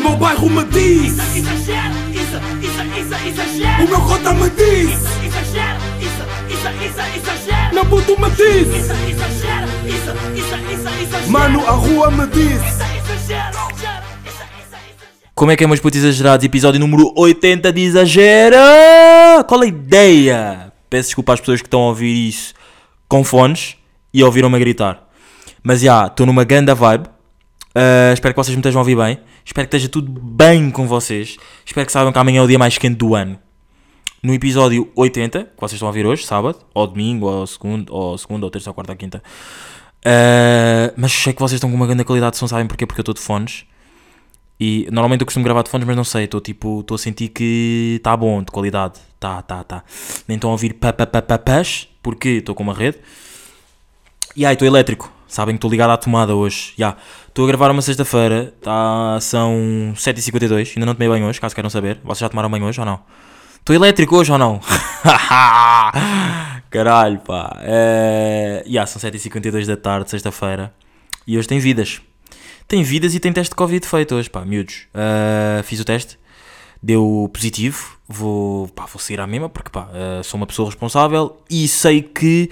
meu bairro me diz Isso, exagero, isso, isso, isso, exagero. O meu cota me diz Isso, exagero, isso, isso, isso, exagero. Meu puto me diz Isso, exagero, isso, isso, isso, exagero. Mano, a rua me diz Isso, exagero, exagero. Como é que é, meus putos exagerados? Episódio número 80 de Exagera! Qual a ideia? Peço desculpa às pessoas que estão a ouvir isso com fones e ouviram-me a gritar. Mas já, estou numa ganda vibe. Uh, espero que vocês me estejam a ouvir bem. Espero que esteja tudo bem com vocês. Espero que saibam que amanhã é o dia mais quente do ano. No episódio 80, que vocês estão a ouvir hoje, sábado, ou domingo, ou segundo, ou segundo, ou terça, ou quarta, ou quinta. Uh, mas sei que vocês estão com uma grande qualidade de som, sabem porquê? Porque eu estou de fones. E normalmente eu costumo gravar de fones, mas não sei, estou tipo, estou a sentir que está bom, de qualidade. Tá, tá, tá. Nem estão a ouvir papapapapás, porque estou com uma rede. E aí, estou elétrico. Sabem que estou ligado à tomada hoje. Já. Estou a gravar uma sexta-feira, tá, são 7h52, ainda não tomei banho hoje, caso queiram saber. Vocês já tomaram banho hoje ou não? Estou elétrico hoje ou não? Caralho, pá. É... Yeah, são 7h52 da tarde, sexta-feira. E hoje tem vidas. Tem vidas e tem teste de Covid feito hoje, pá, miúdos. Uh, fiz o teste, deu positivo. Vou, pá, vou sair à mesma porque, pá, uh, sou uma pessoa responsável e sei que,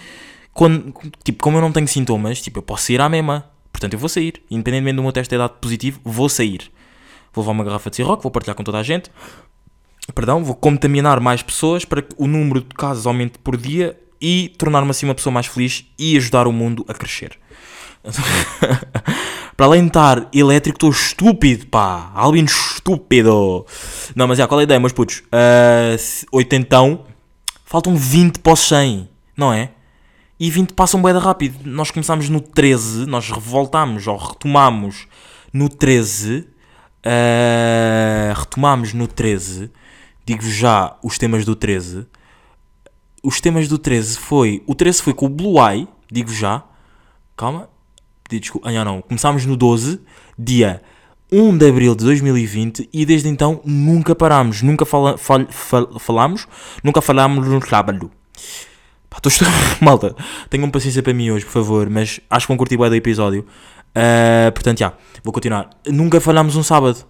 quando, tipo, como eu não tenho sintomas, tipo, eu posso sair à mesma. Portanto, eu vou sair. Independentemente do meu teste ter dado positivo, vou sair. Vou levar uma garrafa de Ciroc, vou partilhar com toda a gente. Perdão, vou contaminar mais pessoas para que o número de casos aumente por dia e tornar-me assim uma pessoa mais feliz e ajudar o mundo a crescer. para além de estar elétrico, estou estúpido, pá. Albino estúpido. Não, mas já, qual é a ideia, meus putos? Uh, 80, faltam 20 para os 100, não é? E 20 passam bem rápido. Nós começámos no 13, nós revoltámos ou retomámos no 13. Uh, retomámos no 13. Digo já os temas do 13. Os temas do 13 foi. O 13 foi com o Blue Eye, digo já. Calma. Desculpa. Ah, não. Começámos no 12, dia 1 de abril de 2020 e desde então nunca parámos. Nunca fala, fal, fal, falámos. Nunca falámos no sábado. Estou Malta, tenham paciência para mim hoje, por favor. Mas acho que vão curtir bem do episódio. Ah, portanto, já. vou continuar. Nunca falhámos um sábado.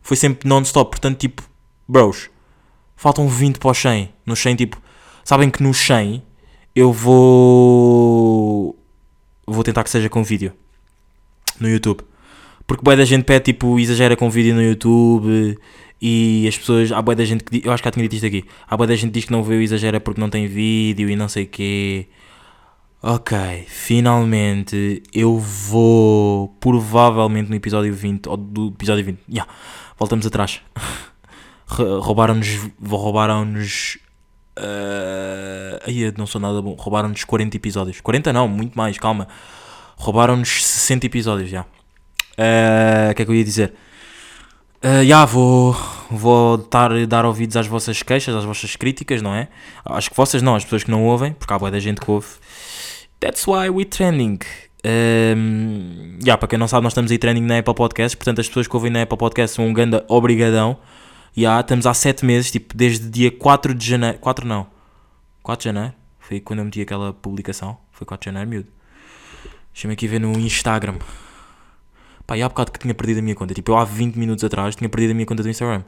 Foi sempre non-stop. Portanto, tipo, bros, faltam 20 para os 100. No 100, tipo, sabem que no 100 eu vou. Vou tentar que seja com vídeo no YouTube. Porque boa da gente pede, tipo, exagera com vídeo no YouTube e as pessoas. Há boa da gente que. Eu acho que já tinha dito isto aqui. Há boa da gente que diz que não vê o exagera porque não tem vídeo e não sei o quê. Ok, finalmente eu vou provavelmente no episódio 20 ou do episódio 20. Yeah, voltamos atrás. Roubaram-nos. Roubaram-nos. Uh, aí eu não sou nada bom. Roubaram-nos 40 episódios. 40 não, muito mais, calma. Roubaram-nos 60 episódios já. Uh, O que é que eu ia dizer? Uh, vou, vou dar, dar ouvidos às vossas queixas, às vossas críticas, não é? Acho que vocês não, as pessoas que não ouvem, porque há boa da gente que ouve. That's why we trending. Um, já, para quem não sabe, nós estamos aí trending na Apple Podcasts, portanto as pessoas que ouvem na Apple Podcasts são um ganda obrigadão. Já, estamos há 7 meses, tipo, desde dia 4 de janeiro. 4 não. 4 de janeiro. Foi quando eu meti aquela publicação. Foi 4 de janeiro, miúdo. Deixa-me aqui ver no Instagram. Pá, e há bocado que tinha perdido a minha conta. Tipo, eu há 20 minutos atrás tinha perdido a minha conta do Instagram.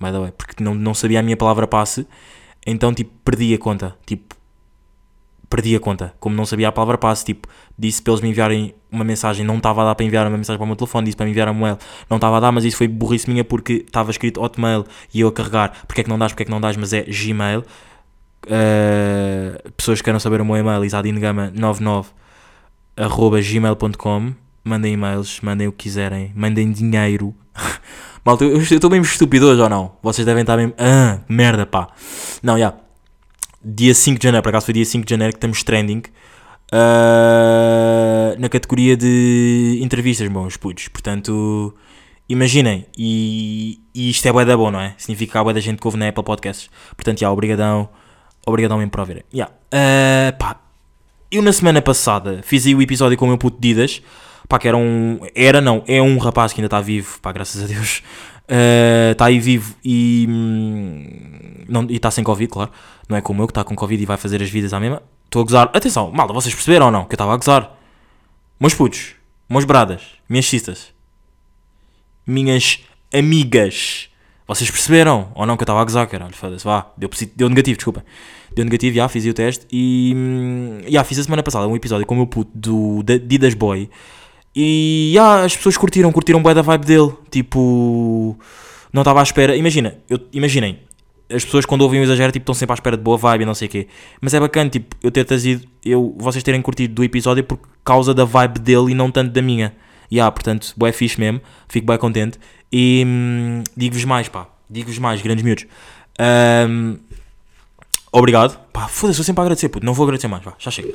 By the way, porque não, não sabia a minha palavra passe. Então, tipo, perdi a conta. Tipo, perdi a conta. Como não sabia a palavra passe, tipo, disse para eles me enviarem uma mensagem. Não estava a dar para enviar uma mensagem para o meu telefone. Disse para me enviar um mail. Não estava a dar, mas isso foi burrice minha porque estava escrito Hotmail e eu a carregar. Porque é que não dás, porque é que não dás, mas é Gmail. Uh, pessoas que queiram saber o meu e-mail, isadingama99 arroba gmail.com mandem e-mails, mandem o que quiserem, mandem dinheiro. Malta, eu estou mesmo estúpido hoje ou não? Vocês devem estar mesmo. Ah, merda, pá. Não, já. Dia 5 de janeiro, por acaso foi dia 5 de janeiro que estamos trending. ah, na categoria de entrevistas, bons putos. Portanto, imaginem. E, e isto é bué da bom, não é? Significa que há da gente que ouve na Apple Podcasts. Portanto, já, obrigadão. Obrigadão mesmo por ouvirem. Já. Ah, pá, eu na semana passada fiz aí o episódio com o meu puto Didas. Pá, que era um. Era não, é um rapaz que ainda está vivo, pá, graças a Deus. Está aí vivo e. hum, não- e está sem Covid, claro. Não é como eu que está com Covid e vai fazer as vidas à mesma. Estou a gozar. Atenção, malda, vocês perceberam ou não? Que eu estava a gozar. Meus putos, meus bradas, minhas cistas, minhas amigas. Vocês perceberam? Ou não que eu estava a gozar, caralho? Foda-se, vá. Deu, deu negativo, desculpa. Deu negativo, já fiz o teste. E hum, já fiz a semana passada um episódio com o meu puto do da- Didas Boy. E já, as pessoas curtiram, curtiram bué da vibe dele. Tipo, não estava à espera. Imagina, eu, imaginem, as pessoas quando ouvem o exagero tipo, estão sempre à espera de boa vibe e não sei o quê. Mas é bacana, tipo, eu ter trazido, eu, vocês terem curtido do episódio por causa da vibe dele e não tanto da minha. E yeah, portanto, bué fixe mesmo, fico bem contente. E hum, digo-vos mais, pá, digo-vos mais, grandes miúdos. Ahm, obrigado. Pá, foda-se, eu sempre a agradecer, puto, não vou agradecer mais, vá, já chega.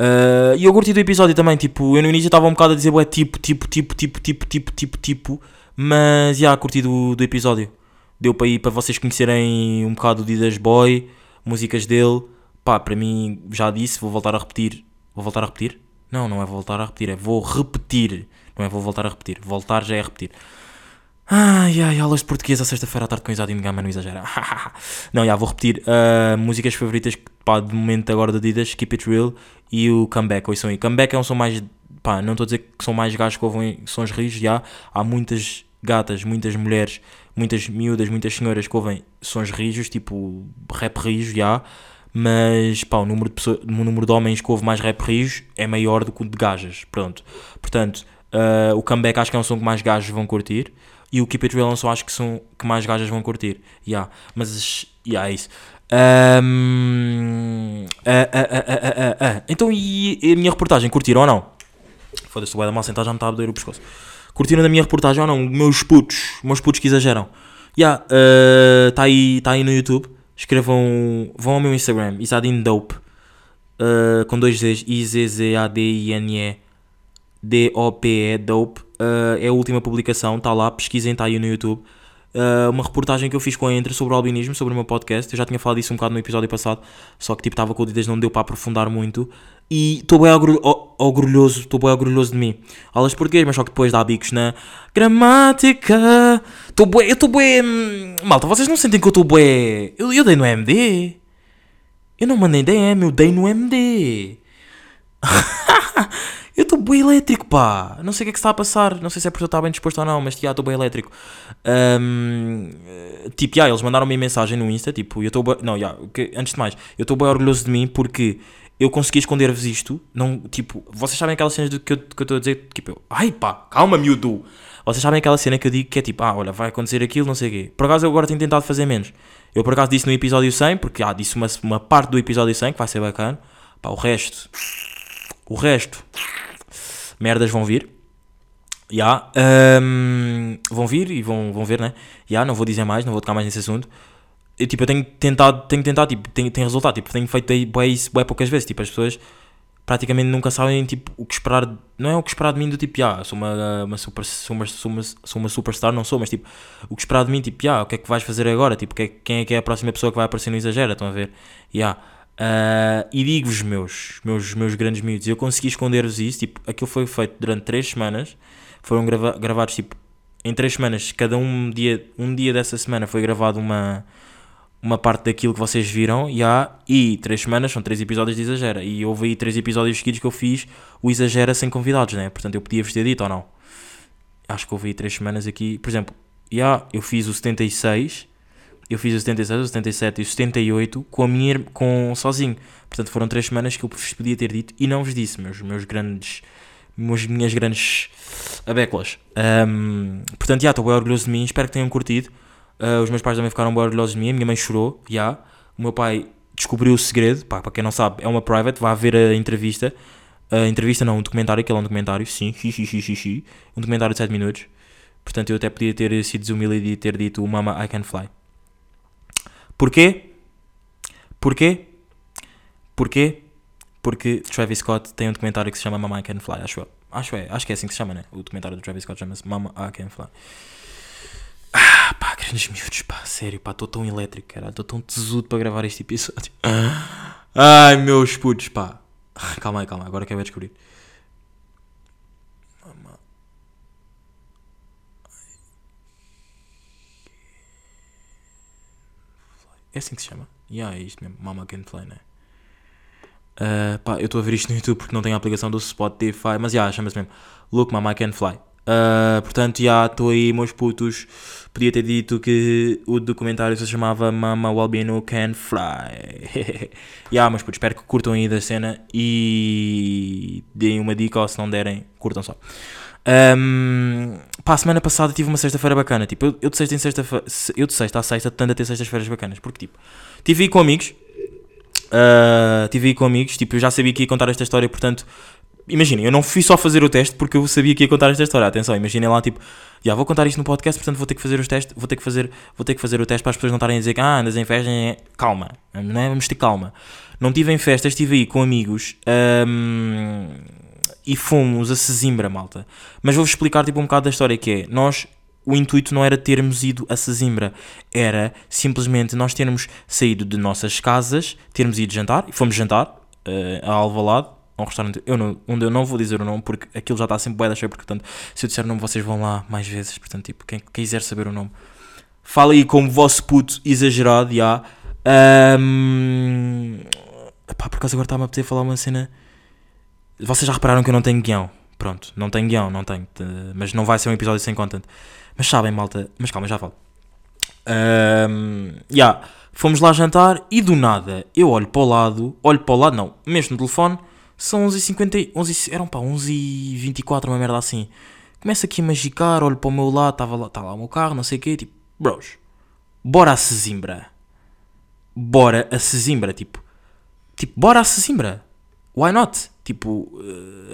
Ah, E eu curti do episódio também, tipo, eu no início estava um bocado a dizer, ué, tipo, tipo, tipo, tipo, tipo, tipo, tipo, tipo, mas já, curti do, do episódio. Deu para ir para vocês conhecerem um bocado o Didas Boy, músicas dele. Pá, para mim, já disse, vou voltar a repetir. Vou voltar a repetir? Não, não é voltar a repetir, é vou repetir. Não é vou voltar a repetir. Voltar já é repetir. Ai, ai, aulas de português à sexta-feira à tarde com e Gama, não exagera. não, já vou repetir. ah, músicas favoritas, pá, de momento agora da Adidas, Keep It Real e o Comeback. Ouçam aí. Comeback é um som mais, pá, não estou a dizer que são mais gajos que ouvem sons rijos, já. Há muitas gatas, muitas mulheres, muitas miúdas, muitas senhoras que ouvem sons rijos, tipo rap rijo, já. Mas, pá, o número de, pessoas, o número de homens que ouve mais rap rijo é maior do que o de gajas, pronto. Portanto, ah, o Comeback acho que é um som que mais gajos vão curtir. E o Keep It Real é um som acho que são que mais gajas vão curtir. Yeah. Mas, yeah, é isso. Ahm, ah, ah, ah. Então, e a minha reportagem? Curtiram ou não? Foda-se, o da mal sentado já me está a doer o pescoço. Curtiram da minha reportagem ou não? Meus putos, meus putos que exageram. Está tá aí, tá aí no YouTube. Escrevam, vão ao meu Instagram, Isadine Dope, ah, com dois Z's, I-Z-Z-A-D-I-N-E, D-O-P-E, Dope. Ah, é a última publicação, está lá, pesquisem, está aí no YouTube. Ah, uma reportagem que eu fiz com a Entre sobre o albinismo, sobre o meu podcast. Eu já tinha falado disso um bocado no episódio passado, só que tipo estava com o Didas, não deu para aprofundar muito. E estou bem orgulhoso, estou bem orgulhoso de mim. Aulas de português, mas só que depois dá bicos na gramática. Estou bué, eu estou bué. hum, Malta, vocês não sentem que eu estou bué. Eu, eu dei no MD. Eu não mandei DM, eu dei no MD. eu estou bem elétrico, pá. Não sei o que é que está a passar. Não sei se é porque eu estou bem disposto ou não, mas já estou bem elétrico. Ahm, eh, tipo, já, eles mandaram-me mensagem no Insta. Tipo, eu estou. Não, já, antes de mais, eu estou bem orgulhoso de mim porque eu consegui esconder-vos isto. Não, tipo, vocês sabem aquelas cenas do que eu estou a dizer? Tipo, eu, ai pá, calma, miúdo. Vocês sabem aquela cena que eu digo que é tipo, ah, olha, vai acontecer aquilo, não sei o quê. Por acaso eu agora tenho tentado fazer menos. Eu por acaso disse no episódio 100, porque ah, disse uma, uma parte do episódio 100 que vai ser bacana. Pá, o resto. O resto. Merdas vão vir. Já. hum, vão vir e vão, vão ver, né? Já, não vou dizer mais, não vou tocar mais nesse assunto. Eu, tipo, eu tenho tentado, tenho tentado, tipo, tem, tem resultado. Tipo, tenho feito isso bué poucas vezes. Tipo, as pessoas praticamente nunca sabem, tipo, o que esperar. Não é o que esperar de mim do tipo, ah, sou uma, uma, super, sou, uma, sou, uma, sou uma superstar, não sou, mas tipo, o que esperar de mim, tipo, ah, o que é que vais fazer agora? Tipo, é- quem é que é a próxima pessoa que vai aparecer no Exagera? Estão a ver? Ya. Ah, e digo-vos, meus, meus, meus grandes miúdos, eu consegui esconder-vos isso. Tipo, aquilo foi feito durante 3 semanas. Foram grava gravados, tipo, em 3 semanas. Cada um dia, um dia dessa semana foi gravado uma, uma parte daquilo que vocês viram. Ya. E 3 semanas são 3 episódios de Exagera. E houve aí 3 episódios seguidos que eu fiz o Exagera sem convidados, né? Portanto, eu podia-vos ter dito ou não. Acho que houve aí 3 semanas aqui. Por exemplo, ya, eu fiz o 76 eu fiz o 76, o 77 e o 78 com a minha com sozinho. Portanto, foram três semanas que eu vos podia ter dito e não vos disse, meus, meus grandes. Meus, minhas grandes abéculas. Ahm, portanto, já estou bem orgulhoso de mim. Espero que tenham curtido. Ah, os meus pais também ficaram bem orgulhosos de mim. A minha mãe chorou, já. O meu pai descobriu o segredo. Pá, para quem não sabe, é uma private. Vai ver a entrevista. A entrevista não, um documentário, que é um documentário. Sim, xi, xi, xi, xi, xi. Um documentário de 7 minutos. Portanto, eu até podia ter sido desumilde e ter dito Mama, I can fly. Porquê? Porquê? Porquê? Porque Travis Scott tem um documentário que se chama Mama I Can Fly, acho eu. Acho, é, acho que é assim que se chama, né? O documentário do Travis Scott chama-se Mama I Can Fly. Ah, pá, grandes miúdos, pá, sério, pá, estou tão elétrico, caralho, estou tão tesudo para gravar este episódio. Ai, meus putos, pá. Calma aí, calma aí, agora que eu vou descobrir. É assim que se chama? Yeah, é isto mesmo, Mama Can Fly, né? Uh, pá, eu estou a ver isto no YouTube porque não tenho a aplicação do Spotify, mas já, chama-se mesmo Look Mama Can Fly. Ah, portanto, já estou aí, meus putos. Podia ter dito que o documentário se chamava Mama Walbino Can Fly. Já, mas putos, espero que curtam aí da cena e deem uma dica ou se não derem, curtam só. Um, pá, a semana passada tive uma sexta-feira bacana. Tipo, eu, eu de sexta em sexta eu de sexta a sexta tendo a ter sextas-feiras bacanas. Porque, tipo, tive aí com amigos. Uh, tive aí com amigos. Tipo, eu já sabia que ia contar esta história, portanto, imaginem, eu não fui só fazer o teste porque eu sabia que ia contar esta história. Atenção, imaginem lá, tipo, já vou contar isto no podcast, portanto vou ter que fazer os testes, vou ter que fazer, vou ter que fazer o teste para as pessoas não estarem a dizer que ah, andas em festa, é... calma, não é? Vamos ter calma. Não estive em festa, estive aí com amigos e fomos a Sesimbra, malta. Mas vou-vos explicar tipo um bocado da história que é, nós o intuito não era termos ido a Sesimbra, era simplesmente nós termos saído de nossas casas, termos ido jantar, e fomos jantar uh, a Alvalade, um restaurante eu não, onde eu não vou dizer o nome porque aquilo já está sempre bué da cheio, portanto, se eu disser o nome vocês vão lá mais vezes, portanto, tipo, quem quiser saber o nome, fala aí como vosso puto exagerado, já. Um, pá, por acaso agora está-me a poder falar uma cena. Vocês já repararam que eu não tenho guião? Pronto, não tenho guião, não tenho. Mas não vai ser um episódio sem content. Mas sabem, malta. Mas calma, já falo. Um, yeah, fomos lá jantar e do nada eu olho para o lado, olho para o lado, não, mesmo no telefone, são 11h50, 11, eram pá, 11h24, uma merda assim. Começo aqui a magicar, olho para o meu lado, estava lá, tá lá o meu carro, não sei o quê, tipo, bros, bora a Sesimbra. Bora a Sesimbra, tipo, tipo, bora a Sesimbra. Why not? Tipo,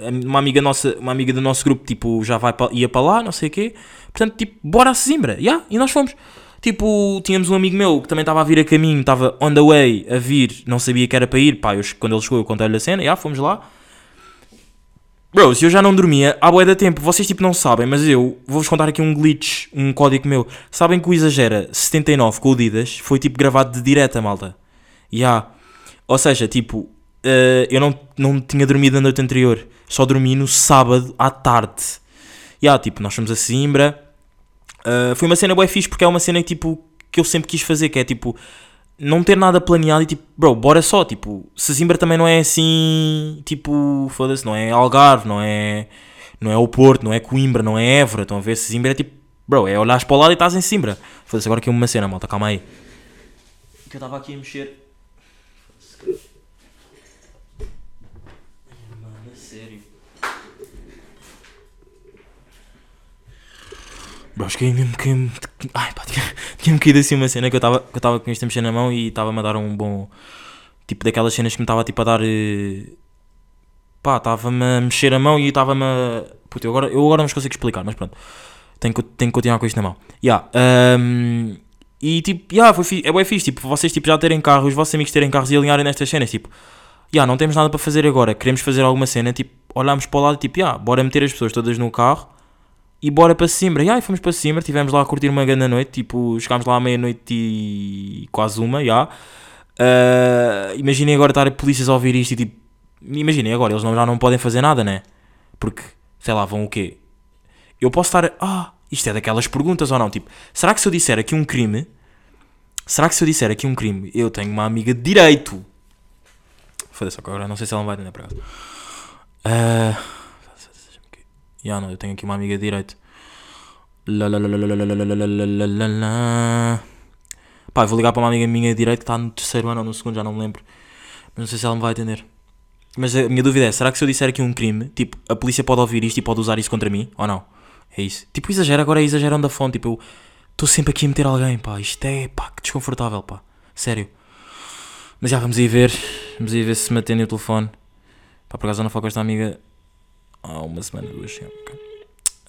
eh, uma amiga nossa, uma amiga do nosso grupo, tipo, já vai para, ia para lá, não sei o quê. Portanto, tipo, bora a Sesimbra. Yeah, e nós fomos. Tipo, tínhamos um amigo meu que também estava a vir a caminho, estava on the way a vir, não sabia que era para ir. Pá, eu, quando ele chegou, eu contei-lhe a cena, já fomos lá. Bros, eu já não dormia há boé da tempo. Vocês, tipo, não sabem, mas eu vou-vos contar aqui um glitch, um código meu. Sabem que o Exagera 79 com o Didas foi, tipo, gravado de direta, malta. Já. Ou seja, tipo, uh, eu não, não tinha dormido na noite anterior. Só dormi no sábado à tarde. Já, tipo, nós fomos a Simbra Uh, foi uma cena bué fixe porque é uma cena tipo, que eu sempre quis fazer, que é tipo, não ter nada planeado e tipo, bro, bora só, tipo, Sesimbra também não é assim, tipo, foda-se, não é Algarve, não é, não é o Porto, não é Coimbra, não é Évora, estão a ver, Sesimbra é tipo, bro, é olhares para o lado e estás em Simbra. Foda-se, agora aqui uma cena, malta, calma aí. Que eu estava aqui a mexer Bro, acho que mesmo que. Ai pá, tinha-me caído assim uma cena que eu estava com a mexer na mão e estava-me a dar um bom. Tipo daquelas cenas que me estava tipo a dar. Eh, pá, estava-me a mexer a mão e estava-me a. Puta, eu agora, eu agora não vos consigo explicar, mas pronto. Tenho que, tenho que continuar com isto na mão. Yeah, um, e tipo, yeah, foi é bem fixe. Tipo, vocês tipo, já terem carros, os vossos amigos terem carros e alinharem nestas cenas. Tipo, yeah, não temos nada para fazer agora. Queremos fazer alguma cena. Tipo, olhamos para o lado e tipo, yeah, bora meter as pessoas todas no carro e bora para Simbra. E aí fomos para Simbra, estivemos lá a curtir uma grande noite, tipo, chegámos lá à meia-noite e quase uma, já. Uh, imaginem agora estar polícias a ouvir isto e tipo, imaginem agora, eles não, já não podem fazer nada, né? Porque, sei lá, vão o quê? Eu posso estar, ah, isto é daquelas perguntas ou não? Tipo, será que se eu disser aqui um crime, será que se eu disser aqui um crime, eu tenho uma amiga de direito? Foda-se, agora não sei se ela não vai entender por acaso. Uh, Yeah, não, eu tenho aqui uma amiga de direito. Pá, vou ligar para uma amiga minha de direito que está no terceiro ano ou no segundo, já não me lembro. Mas não sei se ela me vai atender. Mas a minha dúvida é: será que se eu disser aqui um crime, tipo, a polícia pode ouvir isto e pode usar isso contra mim? Ou não? É isso. Tipo, exagera, agora é exageram da fonte. Tipo, eu estou sempre aqui a meter alguém, pá. Isto é, pá, que desconfortável, pá. Sério. Mas já vamos aí ver. Vamos aí ver se me atende o telefone. Pá, por acaso eu não falo com esta amiga há uma semana, duas, sim. Okay.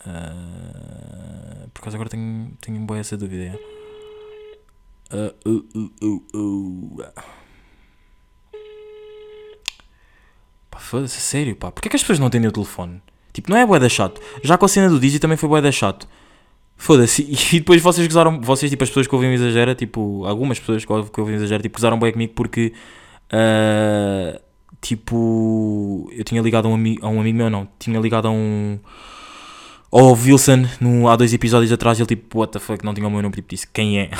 Uh, por acaso agora tenho, tenho boa essa dúvida. Uh, uh, uh, uh, Pá, foda-se, sério, pá. Porquê que as pessoas não atendem o telefone? Tipo, não é boa da chato. Já com a cena do Dizzy também foi boa da chato. Foda-se. E depois vocês gozaram, vocês, tipo, as pessoas que ouvem o exagera, tipo, algumas pessoas que ouvem o exagera, tipo, gozaram bem comigo porque. Uh, tipo, eu tinha ligado a um, amigo, a um amigo meu, não, tinha ligado a um. Ao Wilson, no, há dois episódios atrás, ele tipo, what the fuck, não tinha o meu nome, tipo, disse quem é.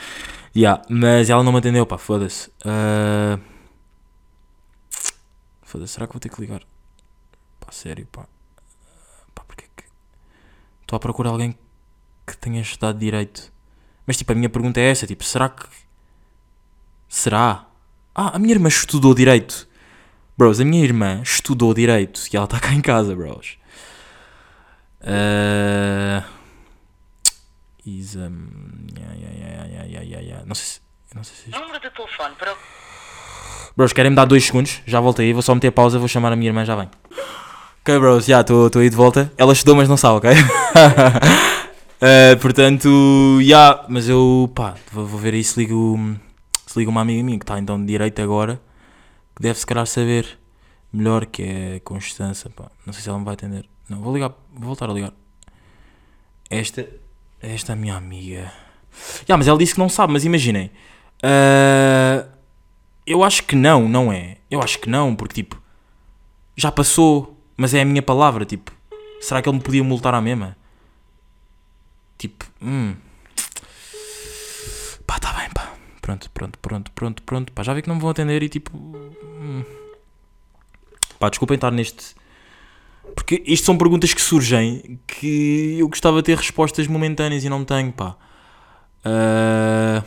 yeah, mas ela não me atendeu, pá, foda-se. Uh... Foda-se, será que vou ter que ligar? Pá, sério, pá. Pá, porque que. Estou à procura alguém que tenha estudado direito. Mas tipo, a minha pergunta é essa, tipo, será que. Será? Ah, a minha irmã estudou direito. Bros, a minha irmã estudou direito e ela está cá em casa, bros. Uh... Isa. Yeah, yeah, yeah, yeah, yeah, yeah, yeah. Não sei se. Não sei se. Número de telefone para Bros, querem-me dar dois segundos? Já voltei, vou só meter pausa, vou chamar a minha irmã, já vem. Ok, bros, já estou aí de volta. Ela estudou, mas não sabe, ok? Eh, portanto, já, mas eu, pá, vou, ver aí se ligo, se ligo uma amiga minha que está então de direito agora, deve se calhar saber melhor que é Constança, pá. Não sei se ela me vai atender. Não, vou ligar, vou voltar a ligar. Esta, esta é a minha amiga. Já, mas ela disse que não sabe, mas imaginem. eh, eu acho que não, não é? Eu acho que não, porque tipo, já passou, mas é a minha palavra, tipo, será que ele me podia multar à mesma? Tipo, hum pronto, pronto, pronto, pronto, pronto. Pá, já vi que não me vão atender e tipo. Pá, desculpem estar neste. Porque isto são perguntas que surgem que eu gostava de ter respostas momentâneas e não tenho, pá. Uh...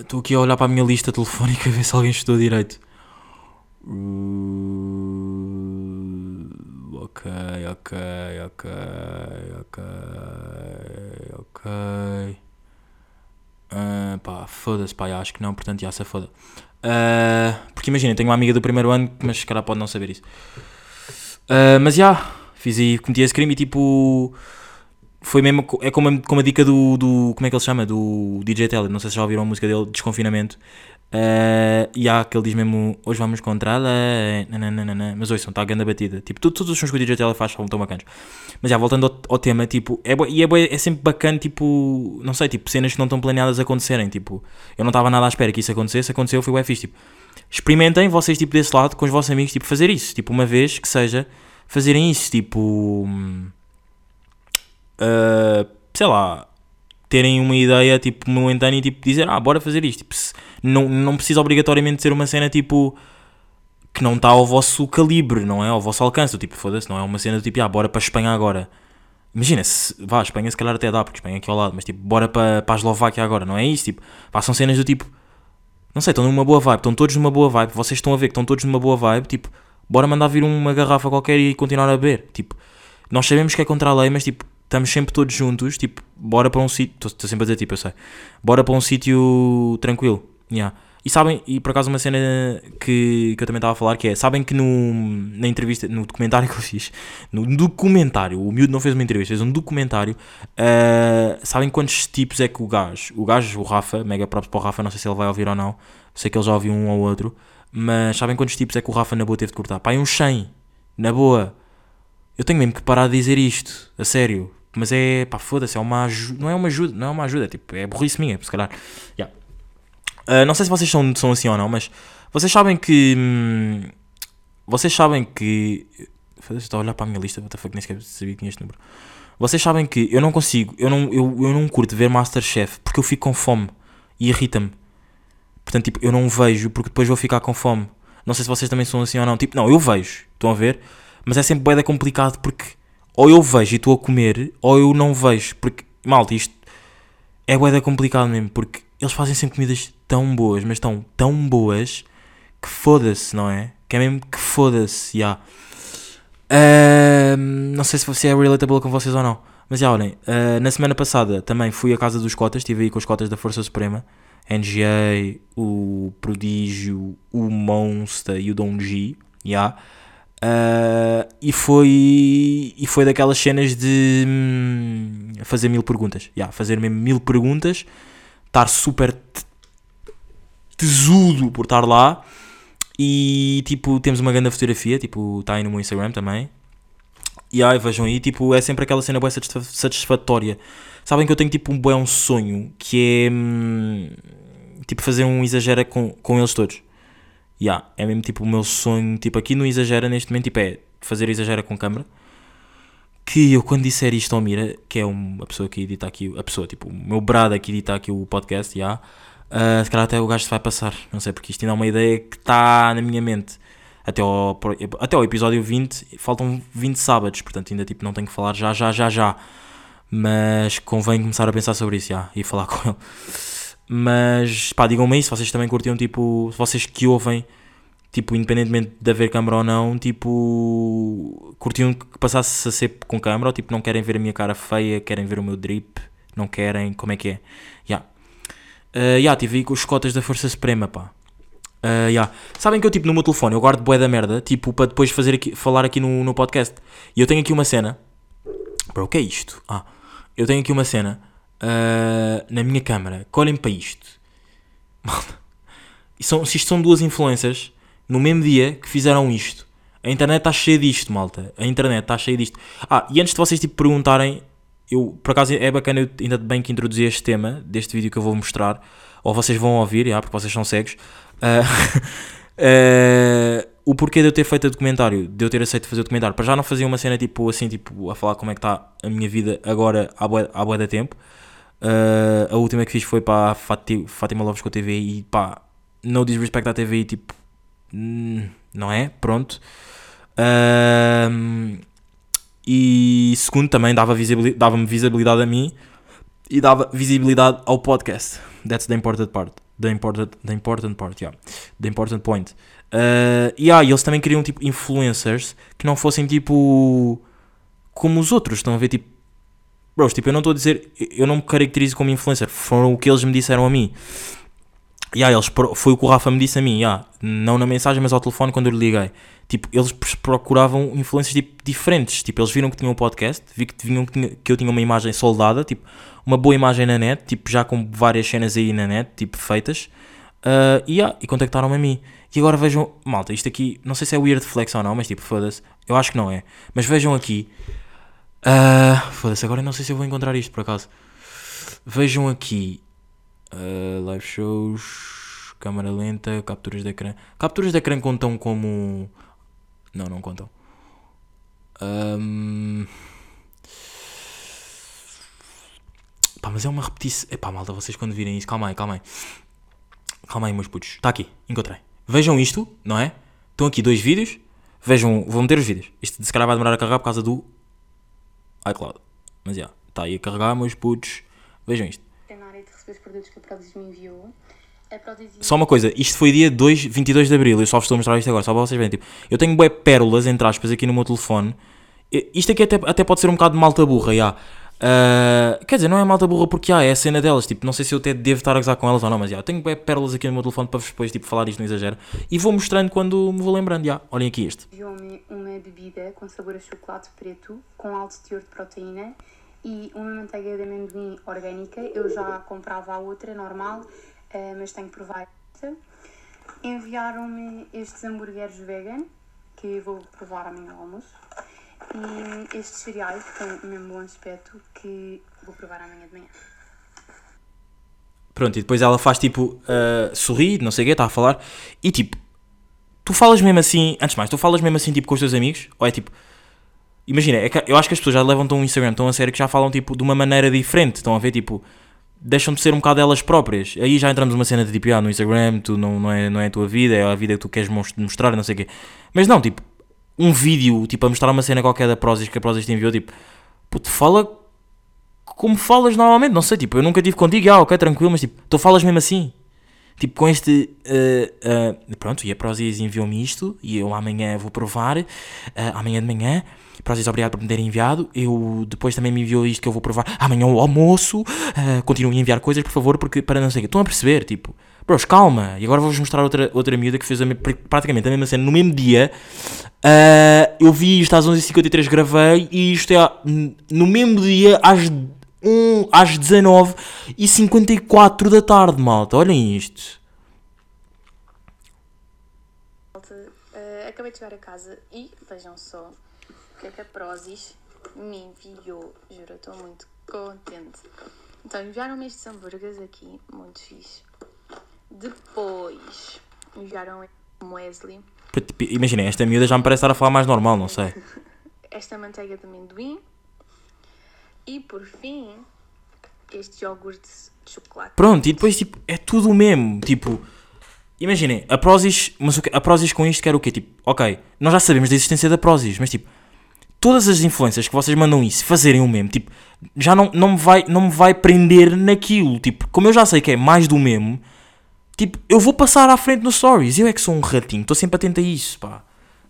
Estou uh, aqui a olhar para a minha lista telefónica a ver se alguém estudou direito. Uh, Ok, ok, ok, ok, ok. Ah, pá, foda-se, pá, acho que não, portanto já se foda. Ah, porque imagina, tenho uma amiga do primeiro ano, mas se calhar pode não saber isso. Ah, mas já, fiz aí, cometi esse crime e tipo. Foi mesmo, é como a, como a dica do, do. Como é que ele se chama? Do DJ Teller, não sei se já ouviram a música dele, Desconfinamento. Ah, e há que ele diz mesmo: Hoje vamos contra nananana. Mas ouçam, está a grande batida. Tipo, tudo- todos os sons que o DJ Teller faz são tão bacanas. Mas já, voltando ao, ao tema, tipo, é, e é, é sempre bacana, tipo, não sei, tipo, cenas que não estão planeadas acontecerem. Tipo, eu não estava nada à espera que isso acontecesse, aconteceu, foi o fixe. Tipo, experimentem vocês, tipo, desse lado, com os vossos amigos, tipo, fazer isso. Tipo, uma vez que seja, fazerem isso. Tipo, hum, ah, sei lá, terem uma ideia, tipo, momentânea e, tipo, dizer, ah, bora fazer isto. Tipo, não, não precisa obrigatoriamente ser uma cena, tipo, que não está ao vosso calibre, não é? Ao vosso alcance. Tipo, foda-se, não é uma cena do tipo, ah, bora para a Espanha agora. Imagina, se, vá, a Espanha se calhar até dá, porque Espanha é aqui ao lado, mas tipo, bora para, para a Eslováquia agora, não é isso? Tipo, são cenas do tipo, não sei, estão numa boa vibe, estão todos numa boa vibe, vocês estão a ver que estão todos numa boa vibe, tipo, bora mandar vir uma garrafa qualquer e continuar a beber. Tipo, nós sabemos que é contra a lei, mas tipo, estamos sempre todos juntos, tipo, bora para um sítio, estou sempre a dizer tipo, eu sei, bora para um sítio tranquilo, yeah. E sabem, e por acaso uma cena que, que eu também estava a falar, que é, sabem que no, na entrevista, no documentário que eu fiz, no documentário, o miúdo não fez uma entrevista, fez um documentário, ah, sabem quantos tipos é que o gajo, o gajo, o Rafa, mega props para o Rafa, não sei se ele vai ouvir ou não, sei que ele já ouviu um ou outro, mas sabem quantos tipos é que o Rafa na boa teve de cortar? Aí uns 100, na boa. Eu tenho mesmo que parar de dizer isto, a sério. Mas é, pá, foda-se, é uma não é uma ajuda, não é uma ajuda, tipo, é burrice minha, se calhar. Yeah. Uh, não sei se vocês são, são assim ou não, mas vocês sabem que. hum, vocês sabem que. Foda-se, estou a olhar para a minha lista, what the fuck, nem sequer sabia que tinha este número. Vocês sabem que eu não consigo, eu não, eu, eu não curto ver Masterchef porque eu fico com fome e irrita-me. Portanto, tipo, eu não vejo porque depois vou ficar com fome. Não sei se vocês também são assim ou não. Tipo, não, eu vejo, estão a ver? Mas é sempre bué complicado porque ou eu vejo e estou a comer ou eu não vejo. Porque, malta, isto é bué complicado mesmo porque eles fazem sempre comidas tão boas, mas tão, tão boas que foda-se, não é? Que é mesmo que foda-se, já. Ahm, não sei se se é relatable com vocês ou não. Mas já olhem, ah, na semana passada também fui à casa dos cotas, estive aí com os cotas da Força Suprema, NGA, o Prodígio, o Monster e o Donji, já. Ah, e foi e foi daquelas cenas de hum, fazer mil perguntas, já, fazer mesmo mil perguntas, estar super te- tesudo por estar lá e tipo temos uma grande fotografia, tipo está aí no meu Instagram também. E aí vejam aí, tipo, é sempre aquela cena boa satisfa- satisfatória. Sabem que eu tenho tipo um um sonho que é hum, tipo fazer um exagera com, com eles todos. Yeah, é mesmo tipo o meu sonho, tipo aqui no exagera neste momento, tipo é fazer exagera com câmera. Que eu quando disser isto ao Mira, que é uma pessoa que edita aqui, a pessoa, tipo, o meu brada que edita aqui o podcast, yeah, Ah, se calhar até o gajo vai passar. Não sei, porque isto ainda é uma ideia que está na minha mente. Até ao, até ao episódio 20, faltam 20 sábados, portanto ainda tipo não tenho que falar já, já, já, já. Mas convém começar a pensar sobre isso já, e falar com ele. Mas pá, digam-me aí se vocês também curtiam, tipo, se vocês que ouvem, tipo, independentemente de haver câmara ou não, tipo, curtiam que passasse a ser com câmara ou tipo, não querem ver a minha cara feia, querem ver o meu drip, não querem, como é que é? Já. Uh, yeah, tive os cotas da Força Suprema, pá. Uh, yeah. Sabem que eu, tipo, no meu telefone, eu guardo bué da merda, tipo, para depois fazer aqui, falar aqui no, no podcast. E eu tenho aqui uma cena. Bro, o que é isto? Ah, eu tenho aqui uma cena uh, na minha câmara. que Olhem para isto. São, se isto são duas influências no mesmo dia que fizeram isto. A internet está cheia disto, malta. A internet está cheia disto. Ah, e antes de vocês tipo, perguntarem, eu por acaso é bacana eu ainda bem que introduzi este tema deste vídeo que eu vou mostrar. Ou vocês vão ouvir, já, porque vocês são cegos. Ah, ah, o porquê de eu ter feito o documentário, de eu ter aceito fazer o documentário. Para já não fazia uma cena tipo assim, tipo, a falar como é que está a minha vida agora à boa, à boa da tempo. Ah, a última que fiz foi para Fati- Fátima Loves com a TV e pá, no disrespect à TV, tipo, hum, não é? Pronto. Ahm, e segundo, também dava visibili- dava-me visibilidade a mim e dava visibilidade ao podcast. That's the important part. The important, the important part, yeah. The important point. Uh, e ah, eles também queriam tipo influencers que não fossem tipo como os outros. Estão a ver tipo. Bros, tipo, eu não estou a dizer. Eu não me caracterizo como influencer. Foram o que eles me disseram a mim. E ah, eles, foi o que o Rafa me disse a mim, ah, não na mensagem, mas ao telefone quando eu lhe liguei. Tipo, eles pr- procuravam influências tipo, diferentes. Tipo, eles viram que tinham um podcast, vi que, tinham, que, tinha- que eu tinha uma imagem soldada, tipo, uma boa imagem na net, tipo, já com várias cenas aí na net, tipo, feitas. Ah, e, ah, e contactaram-me a mim. E agora vejam, malta, isto aqui, não sei se é weird flex ou não, mas tipo, foda-se, eu acho que não é. Mas vejam aqui. Ah, foda-se, agora não sei se eu vou encontrar isto por acaso. Vejam aqui. Uh, live shows, câmara lenta, capturas de ecrã. Capturas de ecrã contam como. Não, não contam. Ahm. Pá, mas é uma repetição. Epá, malta, vocês quando virem isso, calma aí, calma aí. Calma aí, meus putos. Está aqui, encontrei. Vejam isto, não é? Estão aqui dois vídeos. Vejam, vou meter os vídeos. Isto se calhar vai demorar a carregar por causa do iCloud. Mas já, está aí a carregar, meus putos. Vejam isto. na área de receber os produtos que a Prodis me enviou. Prodis Só uma coisa, isto foi dia 2, 22 de Abril, eu só vos estou a mostrar isto agora, só para vocês verem. Tipo, eu tenho bué pérolas, entre aspas, aqui no meu telefone. Isto aqui até, até pode ser um bocado de malta burra, já. Ah, quer dizer, não é malta burra porque já, é a cena delas. Tipo, não sei se eu até devo estar a gozar com elas ou não, mas já, eu tenho pérolas aqui no meu telefone para depois tipo, falar isto, não exagero. E vou mostrando quando me vou lembrando, já. Olhem aqui este. enviou-me uma bebida com sabor a chocolate preto, com alto teor de proteína e uma manteiga de amendoim orgânica. Eu já comprava a outra, normal, eh, mas tenho que provar esta. Enviaram-me estes hambúrgueres vegan, que vou provar amanhã ao almoço. E estes cereais, têm o mesmo bom aspecto, que vou provar amanhã de manhã. Pronto, e depois ela faz tipo, uh, sorri, não sei o quê, está a falar, e tipo, tu falas mesmo assim, antes de mais, tu falas mesmo assim tipo com os teus amigos, ou é tipo, imagina, é eu acho que as pessoas já levam tão o Instagram tão a sério que já falam tipo de uma maneira diferente, estão a ver, tipo, deixam de ser um bocado elas próprias, aí já entramos numa cena de tipo, ah, no Instagram, tu não, não, é, não é a tua vida, é a vida que tu queres mos- mostrar, não sei o quê, mas não, tipo, um vídeo, tipo, a mostrar uma cena qualquer da Prozis que a Prozis te enviou, tipo, puto, fala como falas normalmente, não sei, tipo, eu nunca tive contigo, ah, ok, tranquilo, mas tipo, tu falas mesmo assim. Tipo, com este. eh, eh, pronto, e a Prozis enviou-me isto e eu amanhã vou provar. eh, amanhã de manhã. Prozis, obrigado por me terem enviado. Eu depois também me enviou isto que eu vou provar. Amanhã ao almoço. eh, continuem a enviar coisas, por favor, porque para não sei o quê. Estão a perceber, tipo. Bros, calma. E agora vou-vos mostrar outra, outra miúda que fez a me- praticamente a mesma cena no mesmo dia. Eh, eu vi isto às 11h53, gravei e isto é no mesmo dia às, 1, às 19h54 da tarde, malta. Olhem isto. Eh, acabei de chegar a casa e vejam só o que é que a Prozis me enviou. Juro, estou muito contente. Então, enviaram-me estes hambúrgueres aqui, muito fixe. Depois, enviaram um Wesley Tipo, Imaginem, esta miúda já me parece estar a falar mais normal, não sei. esta manteiga de amendoim. E por fim, este iogurte de chocolate. Pronto, e depois tipo, é tudo o mesmo. Tipo, imaginem, a Prozis, mas o que- a Prozis com isto quer o quê? Tipo, ok, nós já sabemos da existência da Prozis, mas tipo, todas as influências que vocês mandam isso fazerem o mesmo, tipo, já não, não, me vai, não me vai prender naquilo. Tipo, como eu já sei que é mais do mesmo, tipo, eu vou passar à frente nos stories. Eu é que sou um ratinho, estou sempre atento a isso, pá.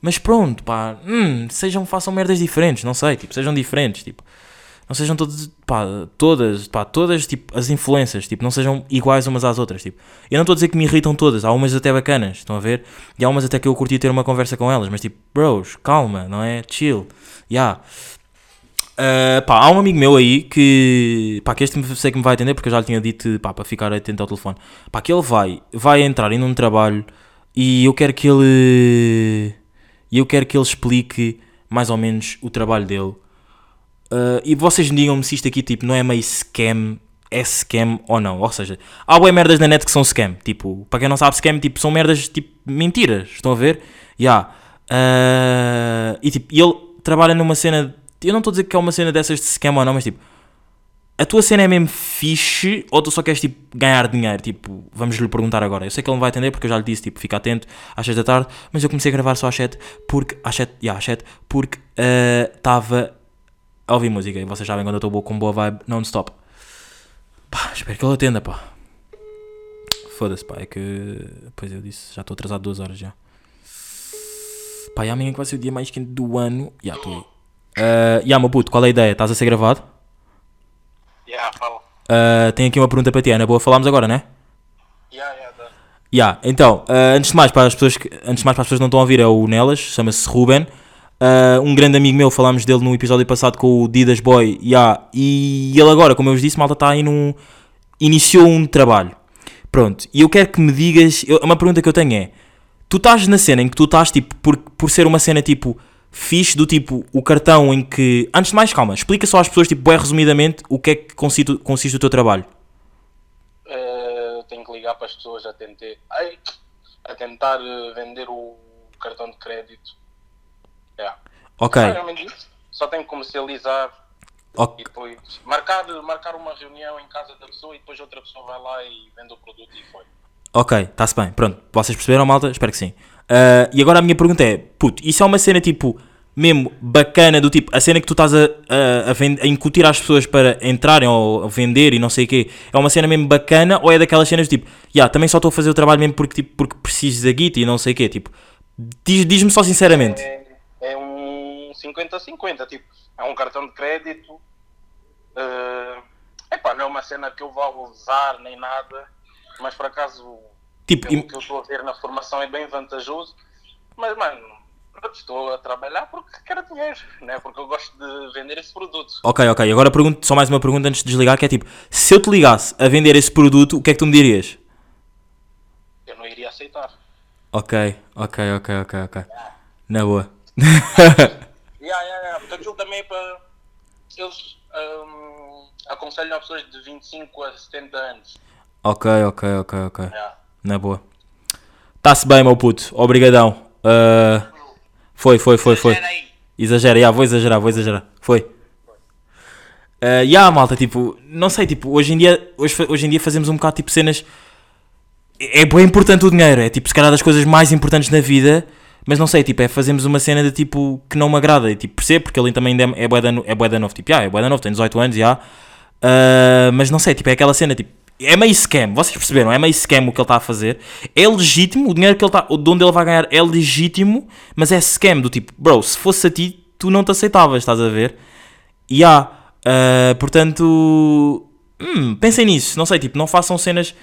Mas pronto, pá, hum, sejam, façam merdas diferentes, não sei, tipo, sejam diferentes, tipo. Não sejam todas, pá, todas, pá, todas, tipo, as influências, tipo, não sejam iguais umas às outras, tipo. Eu não estou a dizer que me irritam todas, há umas até bacanas, estão a ver? E há umas até que eu curti ter uma conversa com elas, mas tipo, bros, calma, não é? Chill, yeah. Uh, pá, há um amigo meu aí que, pá, que este sei que me vai atender porque eu já lhe tinha dito, pá, para ficar atento ao telefone. Pá, que ele vai, vai entrar em um trabalho e eu quero que ele, eu quero que ele explique mais ou menos o trabalho dele. Uh, e vocês digam-me se isto aqui, tipo, não é meio scam, é scam ou não. Ou seja, há bué merdas na net que são scam. Tipo, para quem não sabe, scam, tipo, são merdas, tipo, mentiras. Estão a ver? Ya. Uh, e tipo, ele trabalha numa cena, eu não estou a dizer que é uma cena dessas de scam ou não, mas tipo, a tua cena é mesmo fixe ou tu só queres tipo ganhar dinheiro? Tipo, vamos lhe perguntar agora. Eu sei que ele não vai atender porque eu já lhe disse, tipo, fica atento às 6 da tarde, mas eu comecei a gravar só às 7 porque, às 7, yeah, às 7, porque estava a ouvir música e vocês sabem quando eu estou com boa vibe non-stop. Pá, espero que ele atenda, pá. Foda-se, pá, é que. Pois eu disse, já estou atrasado duas horas já. Pá, e amanhã que vai ser o dia mais quente do ano. Já estou aí. Uh, yeah, meu puto, qual é a ideia? Estás a ser gravado? Yeah, fala. Uh, tenho aqui uma pergunta para ti, Ana. Boa, falámos agora, né? Yeah, yeah, dá. Ya, então, uh, antes de mais para as pessoas que, antes de mais para as pessoas que não estão a ouvir é o Nelas, chama-se Ruben. Uh, um grande amigo meu, falámos dele no episódio passado com o Didas Boy, ya, e ele agora, como eu vos disse, malta está aí num. iniciou um trabalho. Pronto, e eu quero que me digas. eu- uma pergunta que eu tenho é: tu estás na cena em que tu estás tipo, por, por ser uma cena tipo fixe, do tipo o cartão em que. Antes de mais, calma, explica só às pessoas, tipo, bem resumidamente, o que é que consiste, consiste o teu trabalho. Eh, tenho que ligar para as pessoas a tentar, ai, a tentar eh, vender o cartão de crédito. Yeah. Ok. Só tenho que comercializar ok. e depois marcar, marcar uma reunião em casa da pessoa e depois outra pessoa vai lá e vende o produto e foi. Ok, está-se bem. Pronto, vocês perceberam, malta? Espero que sim. Ah, e agora a minha pergunta é: puto, isso é uma cena tipo mesmo bacana, do tipo, a cena que tu estás a, a, a, a incutir às pessoas para entrarem ou vender e não sei o quê, é uma cena mesmo bacana ou é daquelas cenas do tipo, já, também só estou a fazer o trabalho mesmo porque, tipo, porque preciso da guita e não sei o quê, tipo, diz- diz-me só sinceramente. É, é um 50-50, tipo, é um cartão de crédito. É epá, não é uma cena que eu vá usar nem nada, mas por acaso Tipo, pelo que eu estou a ver na formação é bem vantajoso. Mas, mano, estou a trabalhar porque quero dinheiro, né? porque eu gosto de vender esse produto. Ok, ok. Agora pergunto só mais uma pergunta antes de desligar, que é tipo, se eu te ligasse a vender esse produto, o que é que tu me dirias? Eu não iria aceitar. Ok, ok, ok, ok, ok. Na boa. Yeah, yeah, yeah, porque aquilo também é para. Eles hum, aconselham a pessoas de 25 a 70 anos. ok, ok, ok, ok. Yeah. Na boa. Tá-se bem, meu puto. Obrigadão. Ah, foi, foi, foi, foi. Exagera, já, vou exagerar, vou exagerar. Foi. Ah, Ya, malta, tipo, não sei, tipo, hoje em dia, hoje, hoje em dia fazemos um bocado tipo cenas. É é bem importante o dinheiro, é tipo, se calhar das coisas mais importantes na vida, mas não sei, tipo, é fazemos uma cena de tipo que não me agrada, e tipo, percebo, porque ele também é, é bué da no- é da novo, tipo, já, é bué da novo, tem 18 anos, já. Ah, mas não sei, tipo, é aquela cena, tipo, é meio scam, vocês perceberam? É meio scam o que ele está a fazer. É legítimo, o dinheiro que ele está, de onde ele vai ganhar é legítimo, mas é scam, do tipo, bro, se fosse a ti, tu não te aceitavas, estás a ver? E há, ah, portanto, hum, pensem nisso, não sei, tipo, não façam cenas.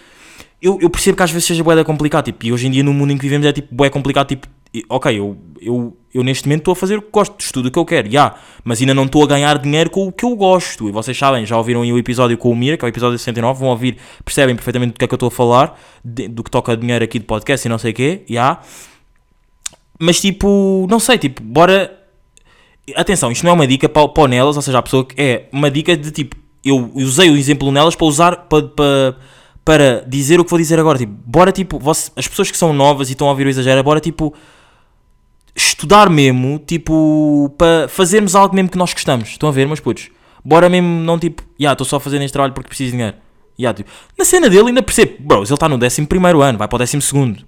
Eu, eu percebo que às vezes seja bué da complicado, tipo, e hoje em dia no mundo em que vivemos é tipo bué complicado, tipo, ok, eu, eu, eu neste momento estou a fazer o que gosto, estudo o que eu quero, já, mas ainda não estou a ganhar dinheiro com o que eu gosto, e vocês sabem, já ouviram o episódio com o Mira, que é o episódio 69, vão ouvir, percebem perfeitamente do que é que eu estou a falar, de- do que toca dinheiro aqui de podcast e não sei o quê, já, mas tipo, não sei, tipo, bora atenção, isto não é uma dica para, para Nelas, ou seja, a pessoa que é uma dica de tipo, eu usei o exemplo Nelas para usar para, para, para dizer o que vou dizer agora. Tipo, bora tipo, as pessoas que são novas e estão a ouvir o exagero, bora tipo estudar mesmo, tipo, para fazermos algo mesmo que nós gostamos. Estão a ver, meus putos? Bora mesmo, não tipo, já, estou só fazendo este trabalho porque preciso de dinheiro. Ya, tipo, na cena dele ainda percebo, bros, ele está no 11 ano, vai para o 12,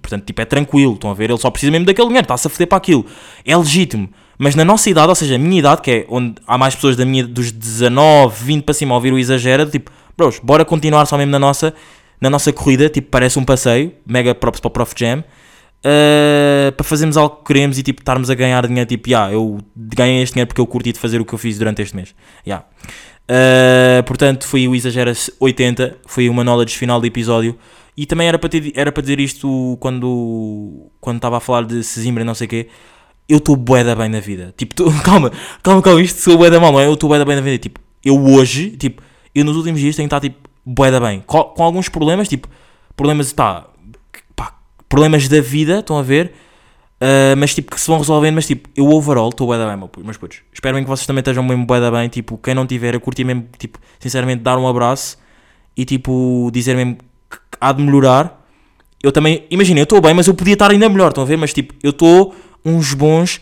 portanto, tipo, é tranquilo, estão a ver, ele só precisa mesmo daquele dinheiro, está-se a foder para aquilo, é legítimo. Mas na nossa idade, ou seja, a minha idade, que é onde há mais pessoas da minha, dos 19, 20 para cima a ouvir o exagero, tipo, bros, bora continuar só mesmo na nossa, na nossa corrida, tipo, parece um passeio, mega props para o Prof Jam, uh, para fazermos algo que queremos e tipo, estarmos a ganhar dinheiro, tipo, yeah, eu ganhei este dinheiro porque eu curti de fazer o que eu fiz durante este mês. Yeah. Uh, portanto, foi o Exagera 80, foi uma knowledge final do episódio. E também era para, ter, era para dizer isto quando quando estava a falar de Sesimbra e não sei o quê. Eu estou bué da bem na vida. Tipo, tô, calma, calma, calma, isto sou bué da mal, não é? Eu estou bué da bem na vida. Tipo, eu hoje, tipo, eu nos últimos dias tenho que estar, tipo, bué da bem. Com, com alguns problemas, tipo, problemas, pá, pá, problemas da vida, estão a ver? Uh, mas tipo, que se vão resolvendo, mas tipo, eu overall estou bué da bem, meus putos. Espero bem que vocês também estejam mesmo bué da bem, tipo, quem não tiver, eu curti mesmo, tipo, sinceramente, dar um abraço e tipo, dizer mesmo que há de melhorar. Eu também, imagina, eu estou bem, mas eu podia estar ainda melhor, estão a ver? Mas tipo, eu estou uns bons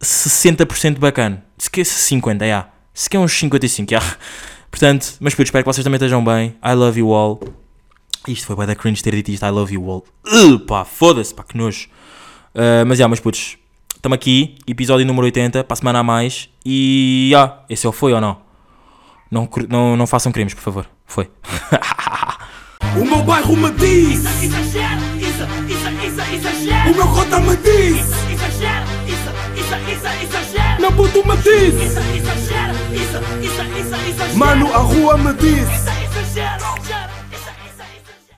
60% bacana. Se quer 50, já. Se quer uns 55, já. Portanto, mas putos, espero que vocês também estejam bem. I love you all. Isto foi bué da cringe ter dito isto, I love you all. Uh, pá, foda-se, pá, que nojo. Uh, mas já, yeah, meus putos, estamos aqui, episódio número 80, para a semana a mais. E já, yeah, esse é o foi ou não? Não, não? não façam crimes, por favor. Foi. o meu bairro me diz. Exagero, isso, isso, isso, exagero. O meu cota me diz. Exagero, isso, isso, isso, exagero. Meu puto me diz. Isso, exagero, isso, isso, isso, exagero. Mano, a rua me diz.